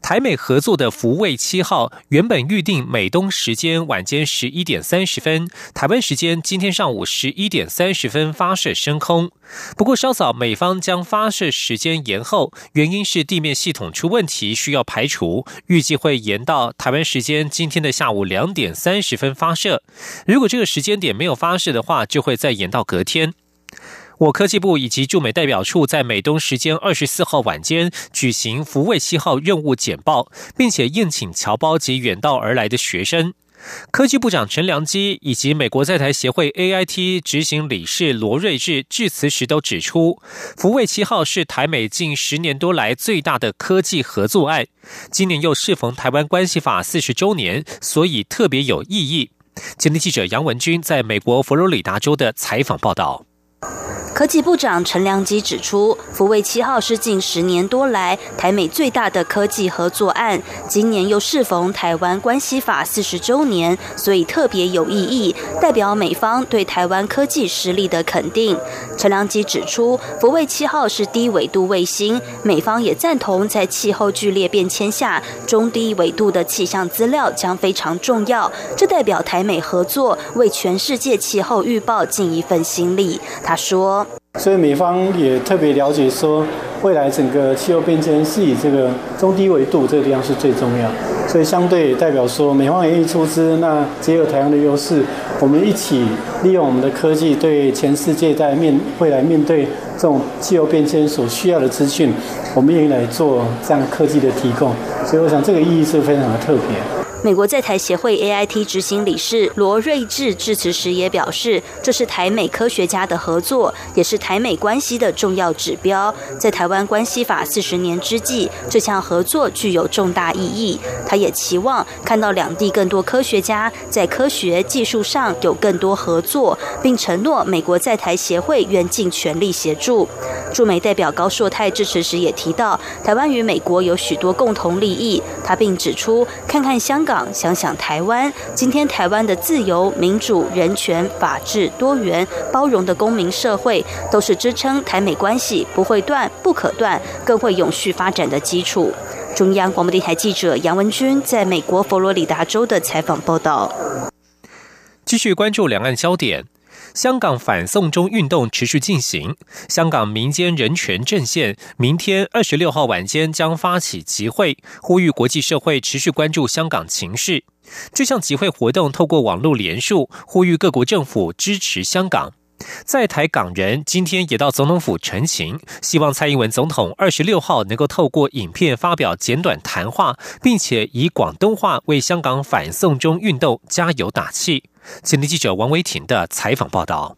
台美合作的福卫七号原本预定美东时间晚间十一点三十分，台湾时间今天上午十一点三十分发射升空。不过稍早美方将发射时间延后，原因是地面系统出问题需要排除，预计会延到台湾时间今天的下午两点三十分发射。如果这个时间点没有发射的话，就会再延到隔天。我科技部以及驻美代表处在美东时间二十四号晚间举行福卫七号任务简报，并且宴请侨胞及远道而来的学生。科技部长陈良基以及美国在台协会 AIT 执行理事罗瑞智致辞时都指出，福卫七号是台美近十年多来最大的科技合作案，今年又适逢台湾关系法四十周年，所以特别有意义。今天记者杨文军在美国佛罗里达州的采访报道。科技部长陈良基指出，福卫七号是近十年多来台美最大的科技合作案，今年又适逢台湾关系法四十周年，所以特别有意义，代表美方对台湾科技实力的肯定。陈良基指出，福卫七号是低纬度卫星，美方也赞同在气候剧烈变迁下，中低纬度的气象资料将非常重要，这代表台美合作为全世界气候预报尽一份心力。他说。所以美方也特别了解说，未来整个气候变迁是以这个中低纬度这个地方是最重要，所以相对代表说，美方愿意出资，那结合台湾的优势，我们一起利用我们的科技，对全世界在面未来面对这种气候变迁所需要的资讯，我们愿意来做这样科技的提供，所以我想这个意义是非常的特别。美国在台协会 AIT 执行理事罗瑞智致辞时也表示，这是台美科学家的合作，也是台美关系的重要指标。在台湾关系法四十年之际，这项合作具有重大意义。他也期望看到两地更多科学家在科学技术上有更多合作，并承诺美国在台协会愿尽全力协助。驻美代表高硕泰致辞时也提到，台湾与美国有许多共同利益。他并指出，看看香港，想想台湾，今天台湾的自由、民主、人权、法治、多元、包容的公民社会，都是支撑台美关系不会断、不可断、更会永续发展的基础。中央广播电台记者杨文军在美国佛罗里达州的采访报道。继续关注两岸焦点。香港反送中运动持续进行，香港民间人权阵线明天二十六号晚间将发起集会，呼吁国际社会持续关注香港情势。这项集会活动透过网络联署，呼吁各国政府支持香港。在台港人今天也到总统府陈情，希望蔡英文总统二十六号能够透过影片发表简短谈话，并且以广东话为香港反送中运动加油打气。今天记者王维婷的采访报道：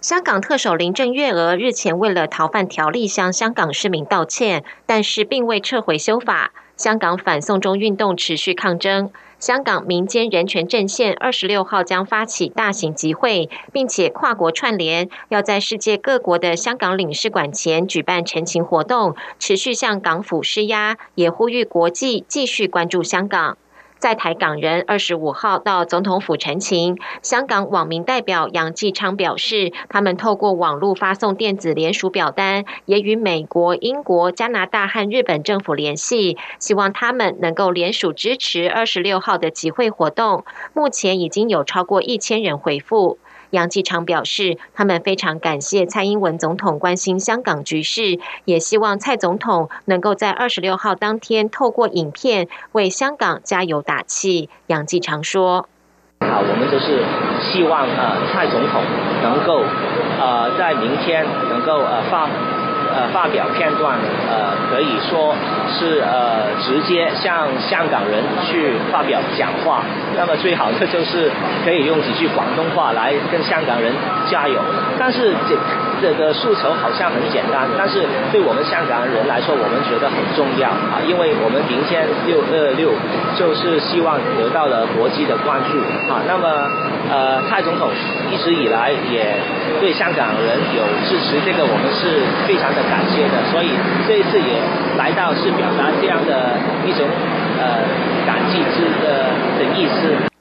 香港特首林郑月娥日前为了逃犯条例向香港市民道歉，但是并未撤回修法。香港反送中运动持续抗争，香港民间人权阵线二十六号将发起大型集会，并且跨国串联，要在世界各国的香港领事馆前举办陈情活动，持续向港府施压，也呼吁国际继续关注香港。在台港人二十五号到总统府陈情，香港网民代表杨继昌表示，他们透过网络发送电子联署表单，也与美国、英国、加拿大和日本政府联系，希望他们能够联署支持二十六号的集会活动。目前已经有超过一千人回复。杨继昌表示，他们非常感谢蔡英文总统关心香港局势，也希望蔡总统能够在二十六号当天透过影片为香港加油打气。杨继昌说：“好，我们就是希望呃蔡总统能够呃在明天能够呃发。”呃，发表片段，呃，可以说是呃，直接向香港人去发表讲话。那么最好的就是可以用几句广东话来跟香港人加油。但是这这个诉求好像很简单，但是对我们香港人来说，我们觉得很重要啊，因为我们明天六二六就是希望得到了国际的关注啊。那么，呃，蔡总统一直以来也对香港人有支持，这个我们是非常的感谢的，所以这一次也来到是表达这样的一种呃感激之的的意思。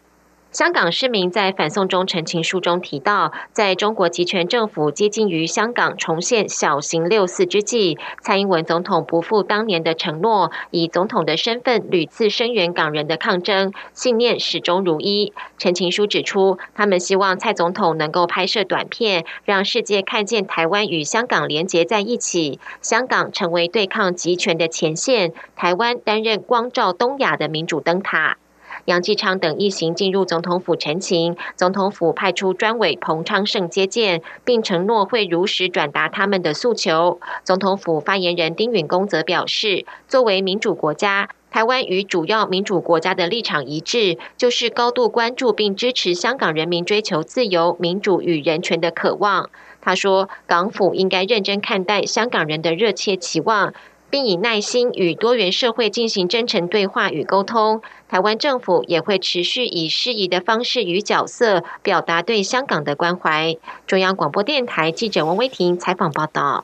香港市民在反送中陈情书中提到，在中国集权政府接近于香港重现小型六四之际，蔡英文总统不负当年的承诺，以总统的身份屡次声援港人的抗争，信念始终如一。陈情书指出，他们希望蔡总统能够拍摄短片，让世界看见台湾与香港连结在一起，香港成为对抗集权的前线，台湾担任光照东亚的民主灯塔。杨继昌等一行进入总统府陈情，总统府派出专委彭昌盛接见，并承诺会如实转达他们的诉求。总统府发言人丁允恭则表示，作为民主国家，台湾与主要民主国家的立场一致，就是高度关注并支持香港人民追求自由、民主与人权的渴望。他说，港府应该认真看待香港人的热切期望。并以耐心与多元社会进行真诚对话与沟通。台湾政府也会持续以适宜的方式与角色表达对香港的关怀。中央广播电台记者王威婷采访报道。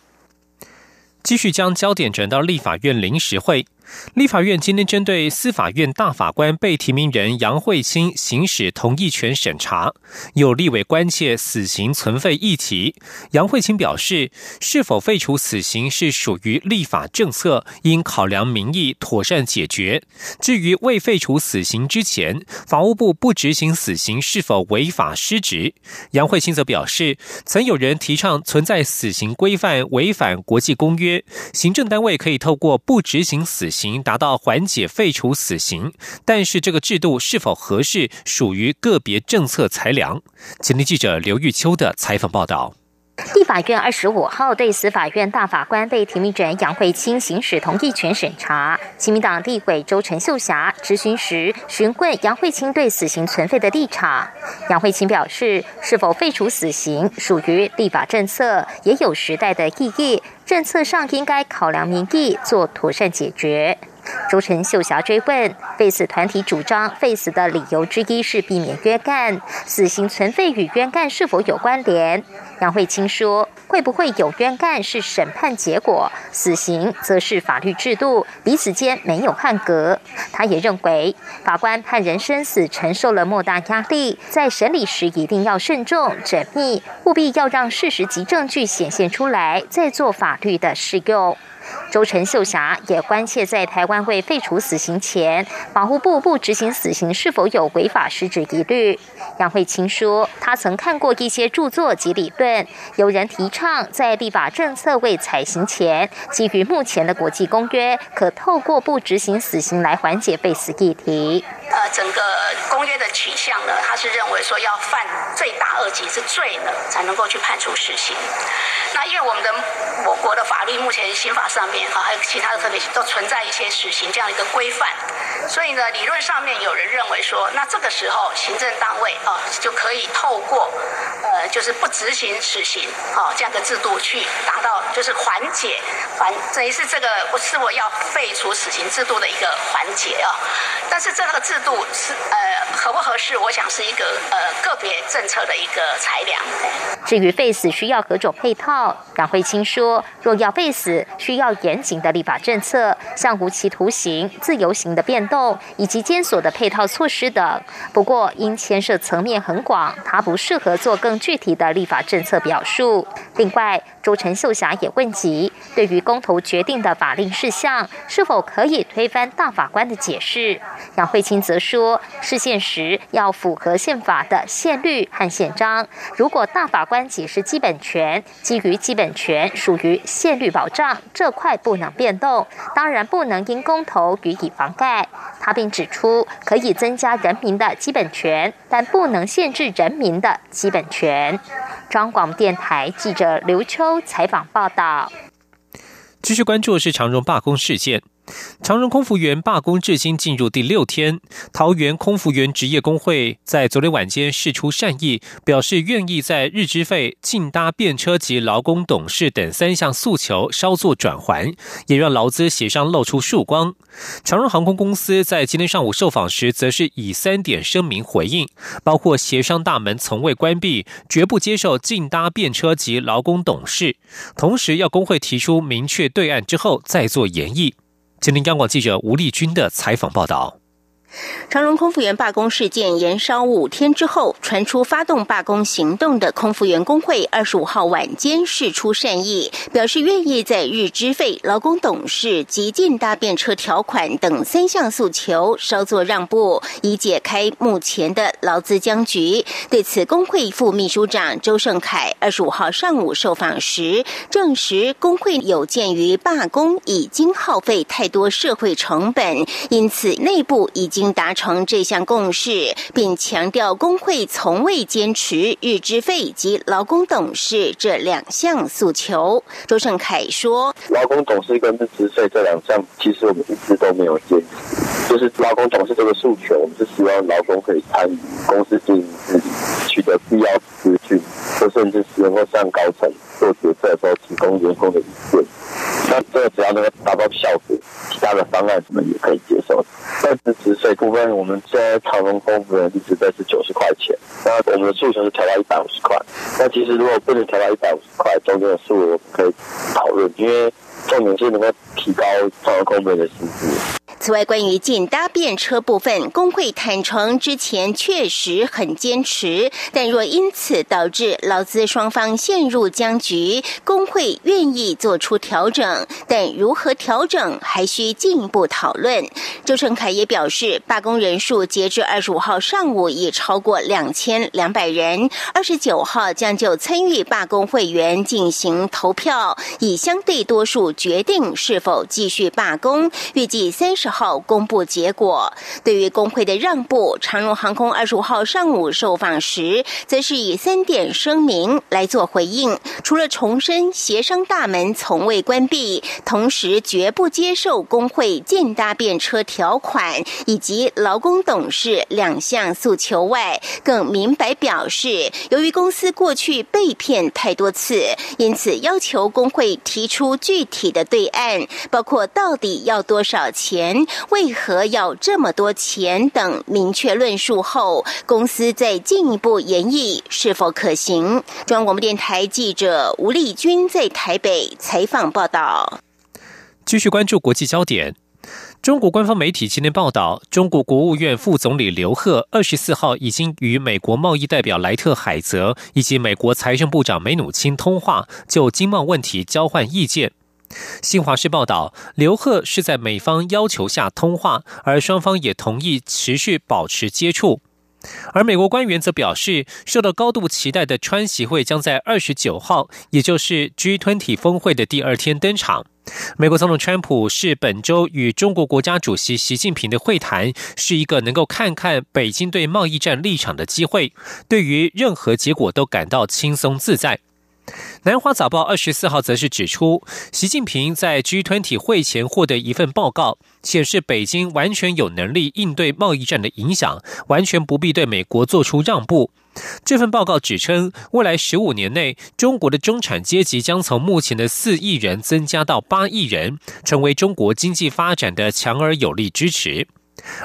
继续将焦点转到立法院临时会。立法院今天针对司法院大法官被提名人杨慧清行使同意权审查，有立委关切死刑存废议题。杨慧清表示，是否废除死刑是属于立法政策，应考量民意妥善解决。至于未废除死刑之前，法务部不执行死刑是否违法失职？杨慧清则表示，曾有人提倡存在死刑规范违反国际公约，行政单位可以透过不执行死刑。行达到缓解废除死刑，但是这个制度是否合适，属于个别政策裁量。前天记者刘玉秋的采访报道。立法院二十五号对司法院大法官被提名人杨慧清行使同意权审查，亲民党立委周陈秀霞质询时询问杨慧清对死刑存废的立场。杨慧清表示，是否废除死刑属于立法政策，也有时代的意义。政策上应该考量民意，做妥善解决。周陈秀霞追问，废死团体主张废死的理由之一是避免冤干，死刑存废与冤干是否有关联？杨慧清说，会不会有冤干是审判结果，死刑则是法律制度，彼此间没有汉格。他也认为，法官判人生死承受了莫大压力，在审理时一定要慎重缜密，务必要让事实及证据显现出来，再做法律的适用。周陈秀霞也关切，在台湾未废除死刑前，保护部不执行死刑是否有违法失职疑虑。杨惠清说，他曾看过一些著作及理论，有人提倡在立法政策未采行前，基于目前的国际公约，可透过不执行死刑来缓解被死议题。呃，整个公约的取向呢，他是认为说要犯罪大恶极是罪呢，才能够去判处死刑。那因为我们的我国的法律目前刑法上面啊，还有其他的特别都存在一些死刑这样一个规范，所以呢，理论上面有人认为说，那这个时候行政单位啊就可以透过呃，就是不执行死刑啊这样的制度去达到就是缓解等于是这个我是我要废除死刑制度的一个环节啊。但是这个制度是呃合不合适，我想是一个呃个别政策的一个裁量。至于废死需要何种配套，杨慧清说，若要废死，需要严谨的立法政策，像无期徒刑、自由刑的变动以及监所的配套措施等。不过因牵涉层面很广，他不适合做更具体的立法政策表述。另外，周陈秀霞也问及，对于公投决定的法令事项，是否可以推翻大法官的解释？杨慧清则说，释宪时要符合宪法的宪律和宪章。如果大法官解释基本权，基于基本权属于宪律保障，这块不能变动，当然不能因公投予以妨盖。他并指出，可以增加人民的基本权，但不能限制人民的基本权。中广电台记者刘秋采访报道。继续关注是长荣罢工事件。长荣空服员罢工至今进入第六天，桃园空服员职业工会在昨天晚间释出善意，表示愿意在日资费、进搭便车及劳工董事等三项诉求稍作转还，也让劳资协商露出曙光。长荣航空公司在今天上午受访时，则是以三点声明回应，包括协商大门从未关闭，绝不接受进搭便车及劳工董事，同时要工会提出明确对案之后再做研议。吉林，央广记者吴丽君的采访报道。长荣空服员罢工事件延烧五天之后，传出发动罢工行动的空服员工会，二十五号晚间释出善意，表示愿意在日资费、劳工董事及进搭便车条款等三项诉求稍作让步，以解开目前的劳资僵局。对此，工会副秘书长周胜凯二十五号上午受访时证实，工会有鉴于罢工已经耗费太多社会成本，因此内部已经。经达成这项共识，并强调工会从未坚持日资费及劳工董事这两项诉求。周胜凯说：“劳工董事跟日资费这两项，其实我们一直都没有坚持。就是劳工董事这个诉求，我们是希望劳工可以参与公司经营治理，取得必要资讯，或甚至是能够向高层做决策的时候提供员工的意见。那这个只要能够达到效果，其他的方案我们也可以接受。但是资部分，我们在长荣空服员一直都是九十块钱，那我们的诉求是调到一百五十块。那其实如果不能调到一百五十块，中间的数额可以讨论，因为重点是能够提高长荣空服员的薪资。此外，关于进搭便车部分，工会坦诚之前确实很坚持，但若因此导致劳资双方陷入僵局，工会愿意做出调整，但如何调整还需进一步讨论。周成凯也表示，罢工人数截至二十五号上午已超过两千两百人，二十九号将就参与罢工会员进行投票，以相对多数决定是否继续罢工。预计三十。号公布结果。对于工会的让步，长荣航空二十五号上午受访时，则是以三点声明来做回应。除了重申协商大门从未关闭，同时绝不接受工会建搭便车条款以及劳工董事两项诉求外，更明白表示，由于公司过去被骗太多次，因此要求工会提出具体的对案，包括到底要多少钱。为何要这么多钱？等明确论述后，公司再进一步研议是否可行。中央广播电台记者吴丽君在台北采访报道。继续关注国际焦点。中国官方媒体今天报道，中国国务院副总理刘鹤二十四号已经与美国贸易代表莱特海泽以及美国财政部长梅努钦通话，就经贸问题交换意见。新华社报道，刘鹤是在美方要求下通话，而双方也同意持续保持接触。而美国官员则表示，受到高度期待的川习会将在二十九号，也就是 G20 峰会的第二天登场。美国总统川普是本周与中国国家主席习近平的会谈，是一个能够看看北京对贸易战立场的机会，对于任何结果都感到轻松自在。南华早报二十四号则是指出，习近平在 G20 会前获得一份报告，显示北京完全有能力应对贸易战的影响，完全不必对美国做出让步。这份报告指称，未来十五年内，中国的中产阶级将从目前的四亿人增加到八亿人，成为中国经济发展的强而有力支持。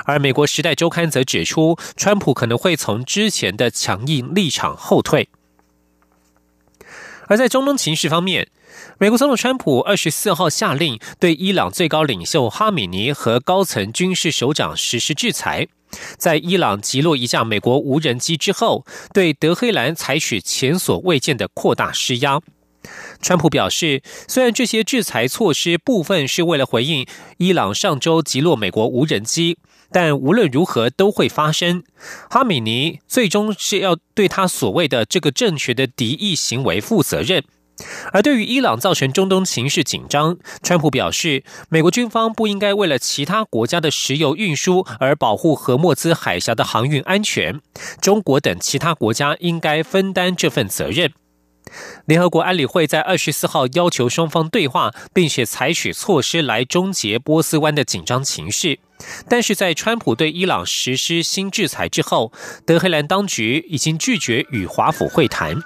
而美国《时代周刊》则指出，川普可能会从之前的强硬立场后退。而在中东情势方面，美国总统川普二十四号下令对伊朗最高领袖哈米尼和高层军事首长实施制裁。在伊朗击落一架美国无人机之后，对德黑兰采取前所未见的扩大施压。川普表示，虽然这些制裁措施部分是为了回应伊朗上周击落美国无人机。但无论如何都会发生。哈米尼最终是要对他所谓的这个政权的敌意行为负责任。而对于伊朗造成中东情势紧张，川普表示，美国军方不应该为了其他国家的石油运输而保护荷默兹海峡的航运安全。中国等其他国家应该分担这份责任。联合国安理会在二十四号要求双方对话，并且采取措施来终结波斯湾的紧张情绪。但是在川普对伊朗实施新制裁之后，德黑兰当局已经拒绝与华府会谈。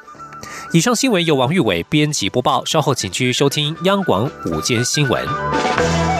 以上新闻由王玉伟编辑播报，稍后请继续收听央广午间新闻。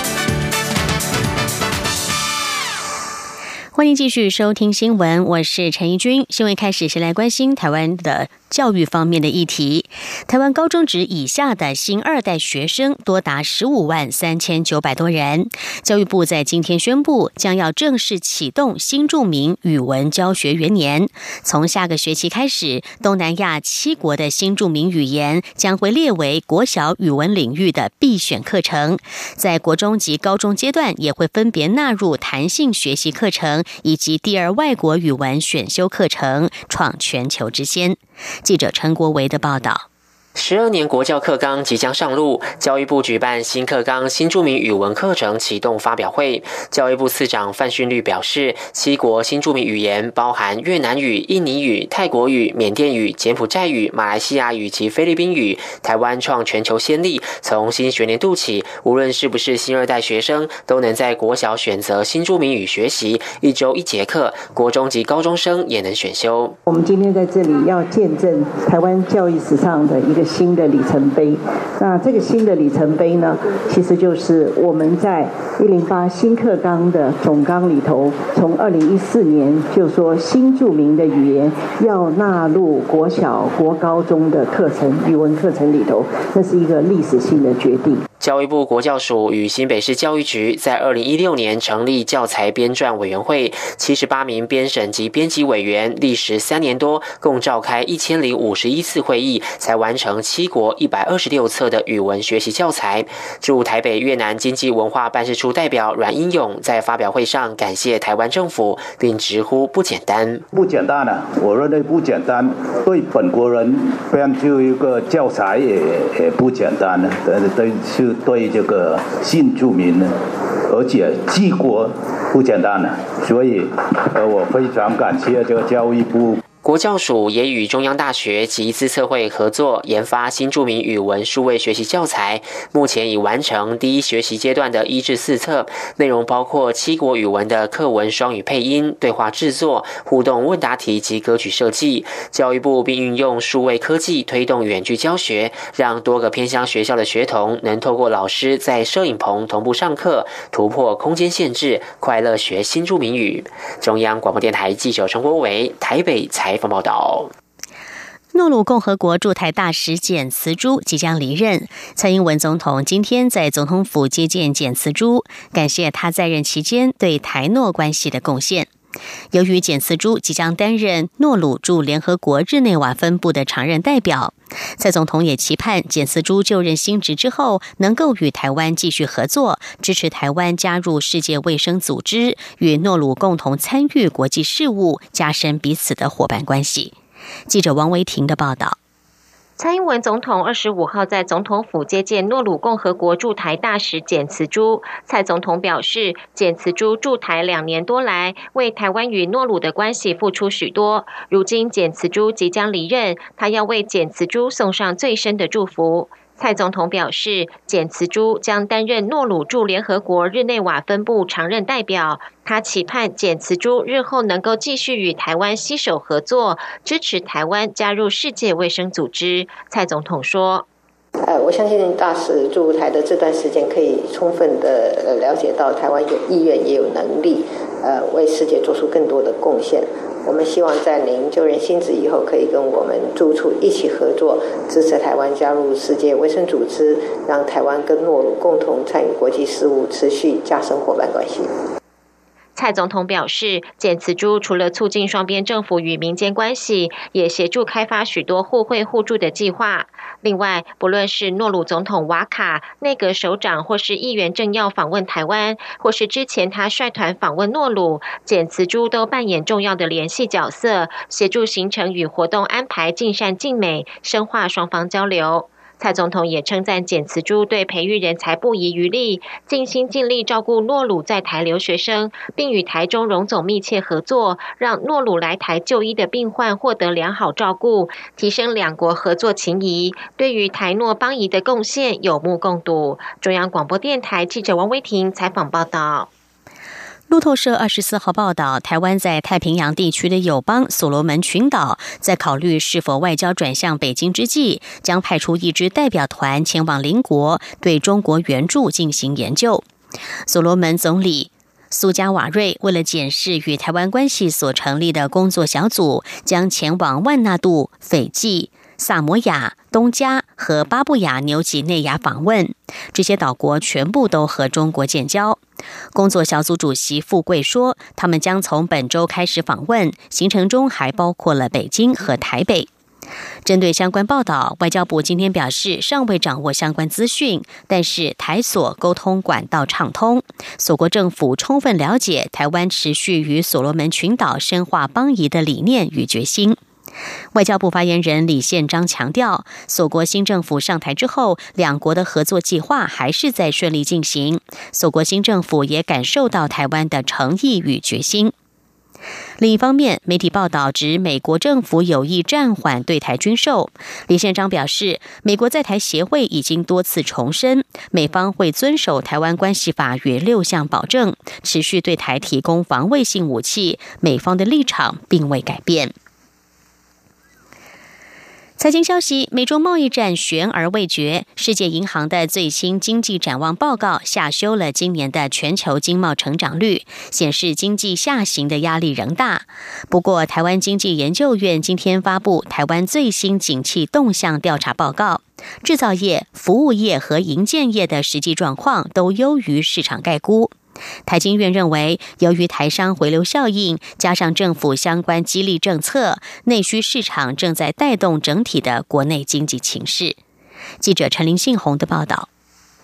欢迎继续收听新闻，我是陈怡君。新闻开始，先来关心台湾的。教育方面的议题，台湾高中职以下的新二代学生多达十五万三千九百多人。教育部在今天宣布，将要正式启动新著名语文教学元年。从下个学期开始，东南亚七国的新著名语言将会列为国小语文领域的必选课程。在国中及高中阶段，也会分别纳入弹性学习课程以及第二外国语文选修课程，创全球之先。记者陈国维的报道。十二年国教课纲即将上路，教育部举办新课纲新著名语文课程启动发表会。教育部次长范训律表示，七国新著名语言包含越南语、印尼语、泰国语、缅甸语、柬埔寨语、马来西亚语及菲律宾语。台湾创全球先例，从新学年度起，无论是不是新二代学生，都能在国小选择新著名语学习，一周一节课；国中及高中生也能选修。我们今天在这里要见证台湾教育史上的一个。新的里程碑，那这个新的里程碑呢，其实就是我们在一零八新课纲的总纲里头，从二零一四年就说新著名的语言要纳入国小、国高中的课程语文课程里头，那是一个历史性的决定。教育部国教署与新北市教育局在二零一六年成立教材编撰委员会，七十八名编审及编辑委员，历时三年多，共召开一千零五十一次会议，才完成七国一百二十六册的语文学习教材。驻台北越南经济文化办事处代表阮英勇在发表会上感谢台湾政府，并直呼不简单。不简单啊！我认为不简单，对本国人编就一个教材也也不简单呢。对对是。对这个新住民呢，而且治国不简单呢，所以呃，我非常感谢这个教育部。国教署也与中央大学及资策会合作研发新著名语文数位学习教材，目前已完成第一学习阶段的一至四册，内容包括七国语文的课文双语配音、对话制作、互动问答题及歌曲设计。教育部并运用数位科技推动远距教学，让多个偏乡学校的学童能透过老师在摄影棚同步上课，突破空间限制，快乐学新著名语。中央广播电台记者陈国伟台北采。采访报道：诺鲁共和国驻台大使简慈珠即将离任，蔡英文总统今天在总统府接见简慈珠，感谢他在任期间对台诺关系的贡献。由于简斯朱即将担任诺鲁驻联合国日内瓦分部的常任代表，蔡总统也期盼简斯朱就任新职之后，能够与台湾继续合作，支持台湾加入世界卫生组织，与诺鲁共同参与国际事务，加深彼此的伙伴关系。记者王维婷的报道。蔡英文总统二十五号在总统府接见诺鲁共和国驻台大使简慈珠。蔡总统表示，简慈珠驻台两年多来，为台湾与诺鲁的关系付出许多。如今简慈珠即将离任，他要为简慈珠送上最深的祝福。蔡总统表示，简慈珠将担任诺鲁驻联合国日内瓦分部常任代表。他期盼简慈珠日后能够继续与台湾携手合作，支持台湾加入世界卫生组织。蔡总统说：“呃，我相信大使驻台的这段时间，可以充分的了解到台湾有意愿也有能力，呃，为世界做出更多的贡献。”我们希望在您就任新职以后，可以跟我们住处一起合作，支持台湾加入世界卫生组织，让台湾跟诺鲁共同参与国际事务，持续加深伙伴关系。蔡总统表示，简慈珠除了促进双边政府与民间关系，也协助开发许多互惠互助的计划。另外，不论是诺鲁总统瓦卡、内阁首长，或是议员政要访问台湾，或是之前他率团访问诺鲁，简慈珠都扮演重要的联系角色，协助行程与活动安排尽善尽美，深化双方交流。蔡总统也称赞简慈珠对培育人才不遗余力，尽心尽力照顾诺鲁在台留学生，并与台中荣总密切合作，让诺鲁来台就医的病患获得良好照顾，提升两国合作情谊。对于台诺邦谊的贡献有目共睹。中央广播电台记者王威婷采访报道。路透社二十四号报道，台湾在太平洋地区的友邦所罗门群岛，在考虑是否外交转向北京之际，将派出一支代表团前往邻国，对中国援助进行研究。所罗门总理苏加瓦瑞为了检视与台湾关系所成立的工作小组，将前往万纳度、斐济。萨摩亚、东加和巴布亚纽几内亚访问，这些岛国全部都和中国建交。工作小组主席富贵说，他们将从本周开始访问，行程中还包括了北京和台北。针对相关报道，外交部今天表示尚未掌握相关资讯，但是台所沟通管道畅通，所国政府充分了解台湾持续与所罗门群岛深化邦谊的理念与决心。外交部发言人李宪章强调，所国新政府上台之后，两国的合作计划还是在顺利进行。所国新政府也感受到台湾的诚意与决心。另一方面，媒体报道指美国政府有意暂缓对台军售。李宪章表示，美国在台协会已经多次重申，美方会遵守《台湾关系法》与六项保证，持续对台提供防卫性武器。美方的立场并未改变。财经消息：美中贸易战悬而未决。世界银行的最新经济展望报告下修了今年的全球经贸成长率，显示经济下行的压力仍大。不过，台湾经济研究院今天发布台湾最新景气动向调查报告，制造业、服务业和营建业的实际状况都优于市场概估。台经院认为，由于台商回流效应，加上政府相关激励政策，内需市场正在带动整体的国内经济情势。记者陈林信宏的报道。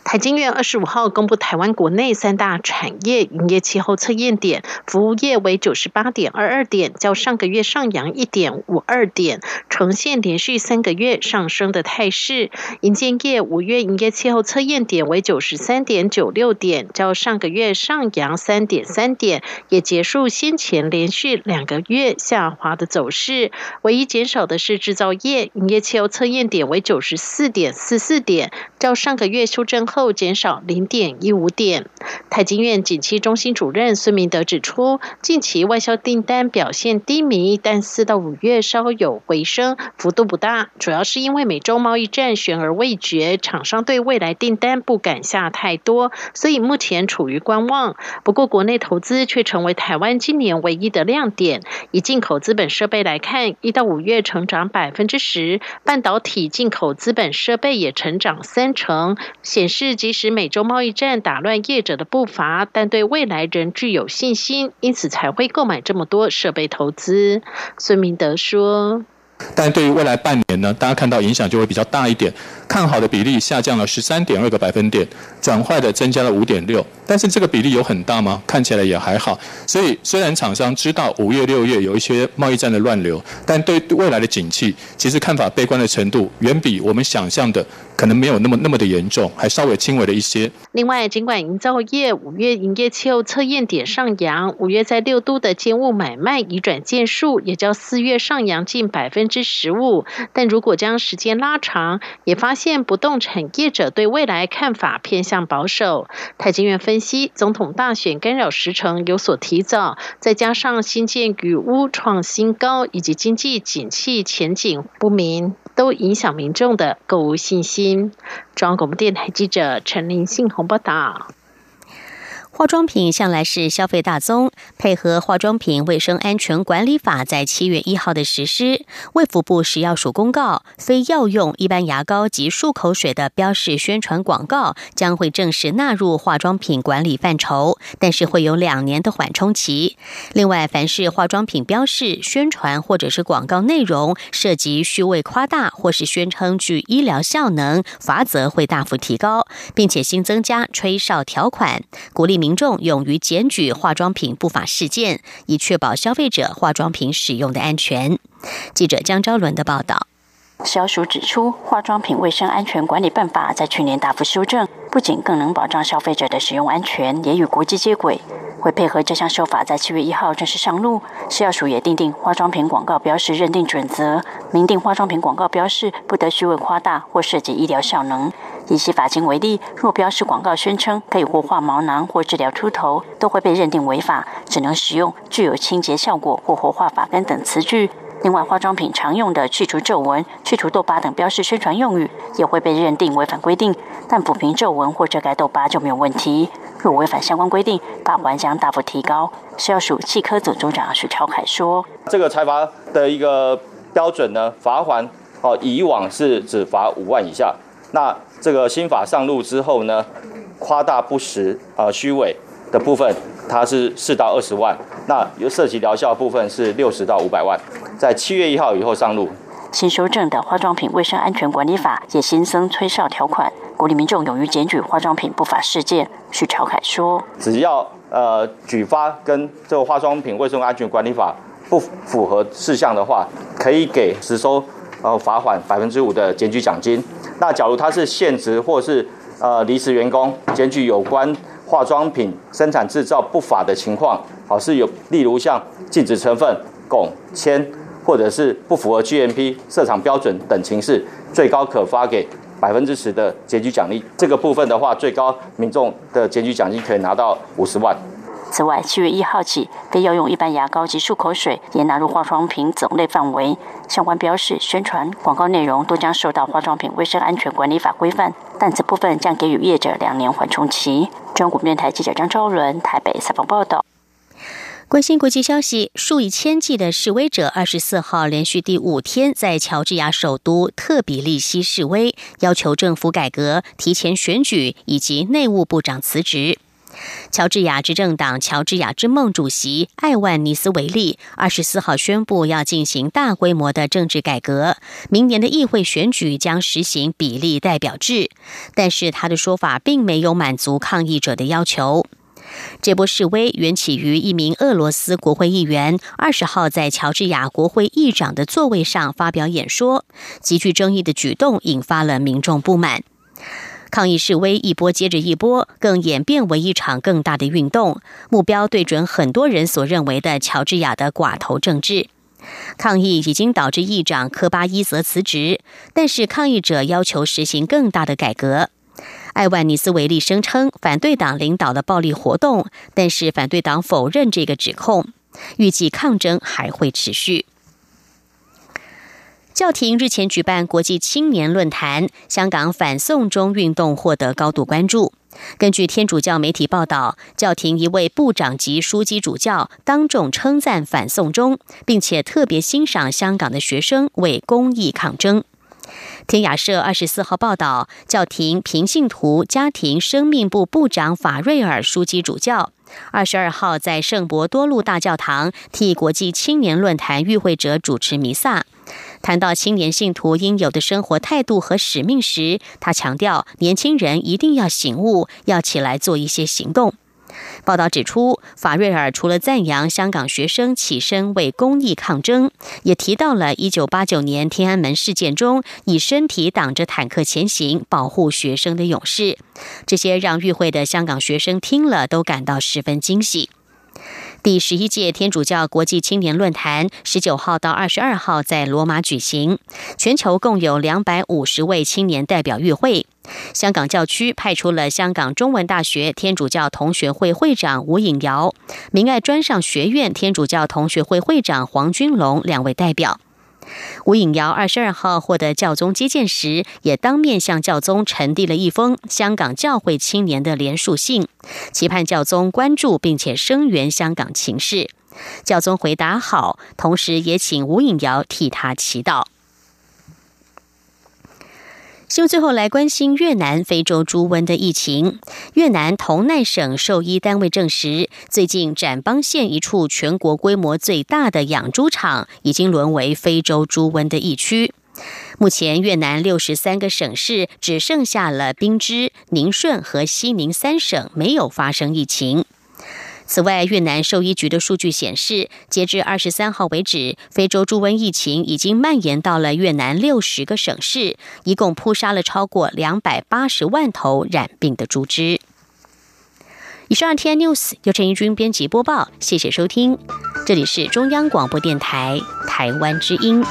台经院二十五号公布台湾国内三大产业营业气候测验点，服务业为九十八点二二点，较上个月上扬一点五二点，呈现连续三个月上升的态势。营建业五月营业气候测验点为九十三点九六点，较上个月上扬三点三点，也结束先前连续两个月下滑的走势。唯一减少的是制造业，营业气候测验点为九十四点四四点，较上个月修正后。后减少零点一五点。台经院景气中心主任孙明德指出，近期外销订单表现低迷，但四到五月稍有回升，幅度不大，主要是因为美洲贸易战悬而未决，厂商对未来订单不敢下太多，所以目前处于观望。不过，国内投资却成为台湾今年唯一的亮点。以进口资本设备来看，一到五月成长百分之十，半导体进口资本设备也成长三成，显示。即使美洲贸易战打乱业者的步罚，但对未来仍具有信心，因此才会购买这么多设备投资。孙明德说。但对于未来半年呢，大家看到影响就会比较大一点。看好的比例下降了十三点二个百分点，转坏的增加了五点六。但是这个比例有很大吗？看起来也还好。所以虽然厂商知道五月、六月有一些贸易战的乱流，但对未来的景气，其实看法悲观的程度远比我们想象的可能没有那么那么的严重，还稍微轻微的一些。另外，尽管营造业五月营业气候测验点上扬，五月在六都的建物买卖移转件数也较四月上扬近百分之十五，但如果将时间拉长，也发现不动产业者对未来看法偏向保守。台经院分析，总统大选干扰时程有所提早，再加上新建与屋创新高，以及经济景气前景不明，都影响民众的购物信心。中央广播电台记者陈林信宏报道。化妆品向来是消费大宗，配合《化妆品卫生安全管理法》在七月一号的实施，卫福部食药署公告，非药用一般牙膏及漱口水的标示宣传广告将会正式纳入化妆品管理范畴，但是会有两年的缓冲期。另外，凡是化妆品标示、宣传或者是广告内容涉及虚伪夸大或是宣称具医疗效能，罚则会大幅提高，并且新增加吹哨条款，鼓励民。民众勇于检举化妆品不法事件，以确保消费者化妆品使用的安全。记者江昭伦的报道。消署指出，《化妆品卫生安全管理办法》在去年大幅修正，不仅更能保障消费者的使用安全，也与国际接轨。会配合这项修法，在七月一号正式上路。食药署也订定化妆品广告标识认定准则，明定化妆品广告标示不得虚伪夸大或涉及医疗效能。以洗发精为例，若标示广告宣称可以活化毛囊或治疗秃头，都会被认定违法，只能使用具有清洁效果或活化发根等词句。另外，化妆品常用的去除皱纹、去除痘疤等标示宣传用语，也会被认定违反规定。但抚平皱纹或遮盖痘疤就没有问题。若违反相关规定，罚款将大幅提高。食药署气科总组长许超凯说：“这个裁罚的一个标准呢，罚款哦，以往是只罚五万以下。那这个新法上路之后呢，夸大不实、啊虚伪的部分，它是四到二十万。那有涉及疗效部分是六十到五百万。在七月一号以后上路。新修正的化妆品卫生安全管理法也新增催哨条款，鼓励民众勇于检举化妆品不法事件。许朝凯说：“只要呃举发跟这个化妆品卫生安全管理法不符合事项的话，可以给实收呃罚款百分之五的检举奖金。”那假如他是现职或是呃离职员工，检举有关化妆品生产制造不法的情况，好是有例如像禁止成分、汞、铅，或者是不符合 GMP 色厂标准等情事，最高可发给百分之十的检举奖励。这个部分的话，最高民众的检举奖金可以拿到五十万。此外，七月一号起，非药用一般牙膏及漱口水也纳入化妆品种类范围。相关标示、宣传、广告内容都将受到化妆品卫生安全管理法规范，但此部分将给予业者两年缓冲期。中国电台记者张昭伦台北采访报道。关心国际消息，数以千计的示威者二十四号连续第五天在乔治亚首都特比利西示威，要求政府改革、提前选举以及内务部长辞职。乔治亚执政党乔治亚之梦主席艾万尼斯维利二十四号宣布要进行大规模的政治改革，明年的议会选举将实行比例代表制。但是他的说法并没有满足抗议者的要求。这波示威缘起于一名俄罗斯国会议员二十号在乔治亚国会议长的座位上发表演说，极具争议的举动引发了民众不满。抗议示威一波接着一波，更演变为一场更大的运动，目标对准很多人所认为的乔治亚的寡头政治。抗议已经导致议长科巴伊泽辞职，但是抗议者要求实行更大的改革。艾万尼斯维利声称反对党领导了暴力活动，但是反对党否认这个指控，预计抗争还会持续。教廷日前举办国际青年论坛，香港反送中运动获得高度关注。根据天主教媒体报道，教廷一位部长级枢机主教当众称赞反送中，并且特别欣赏香港的学生为公益抗争。天雅社二十四号报道，教廷平信徒家庭生命部部长法瑞尔枢机主教二十二号在圣伯多禄大教堂替国际青年论坛与会者主持弥撒。谈到青年信徒应有的生活态度和使命时，他强调，年轻人一定要醒悟，要起来做一些行动。报道指出，法瑞尔除了赞扬香港学生起身为公益抗争，也提到了1989年天安门事件中以身体挡着坦克前行、保护学生的勇士。这些让与会的香港学生听了都感到十分惊喜。第十一届天主教国际青年论坛十九号到二十二号在罗马举行，全球共有两百五十位青年代表与会。香港教区派出了香港中文大学天主教同学会会长吴颖瑶、明爱专上学院天主教同学会会长黄君龙两位代表。吴颖瑶二十二号获得教宗接见时，也当面向教宗呈递了一封香港教会青年的联署信，期盼教宗关注并且声援香港情势。教宗回答好，同时也请吴颖瑶替他祈祷。新闻最后来关心越南非洲猪瘟的疫情。越南同奈省兽医单位证实，最近展邦县一处全国规模最大的养猪场已经沦为非洲猪瘟的疫区。目前，越南六十三个省市只剩下了宾支、宁顺和西宁三省没有发生疫情。此外，越南兽医局的数据显示，截至二十三号为止，非洲猪瘟疫情已经蔓延到了越南六十个省市，一共扑杀了超过两百八十万头染病的猪只。以上 T N News 由陈怡君编辑播报，谢谢收听，这里是中央广播电台台湾之音。